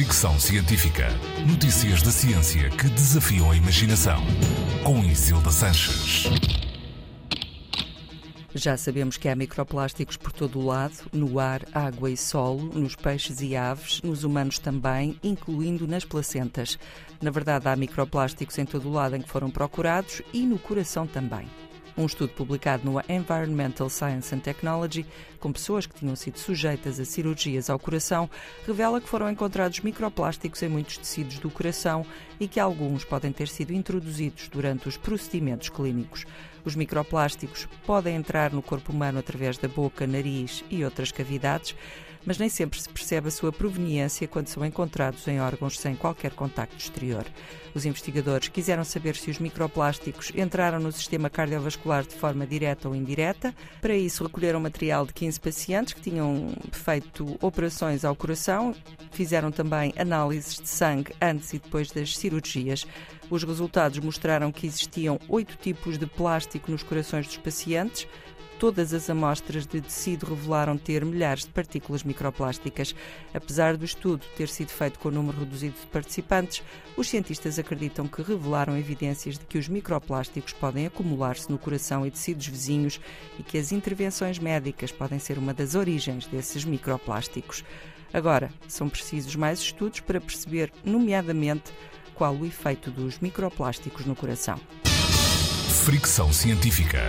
Fricção Científica. Notícias da ciência que desafiam a imaginação. Com Isilda Sanches. Já sabemos que há microplásticos por todo o lado, no ar, água e solo, nos peixes e aves, nos humanos também, incluindo nas placentas. Na verdade, há microplásticos em todo o lado em que foram procurados e no coração também. Um estudo publicado no Environmental Science and Technology, com pessoas que tinham sido sujeitas a cirurgias ao coração, revela que foram encontrados microplásticos em muitos tecidos do coração e que alguns podem ter sido introduzidos durante os procedimentos clínicos. Os microplásticos podem entrar no corpo humano através da boca, nariz e outras cavidades mas nem sempre se percebe a sua proveniência quando são encontrados em órgãos sem qualquer contacto exterior. Os investigadores quiseram saber se os microplásticos entraram no sistema cardiovascular de forma direta ou indireta. Para isso, recolheram material de 15 pacientes que tinham feito operações ao coração, fizeram também análises de sangue antes e depois das cirurgias. Os resultados mostraram que existiam oito tipos de plástico nos corações dos pacientes todas as amostras de tecido revelaram ter milhares de partículas microplásticas. Apesar do estudo ter sido feito com um número reduzido de participantes, os cientistas acreditam que revelaram evidências de que os microplásticos podem acumular-se no coração e tecidos vizinhos e que as intervenções médicas podem ser uma das origens desses microplásticos. Agora, são precisos mais estudos para perceber, nomeadamente, qual o efeito dos microplásticos no coração. Fricção científica.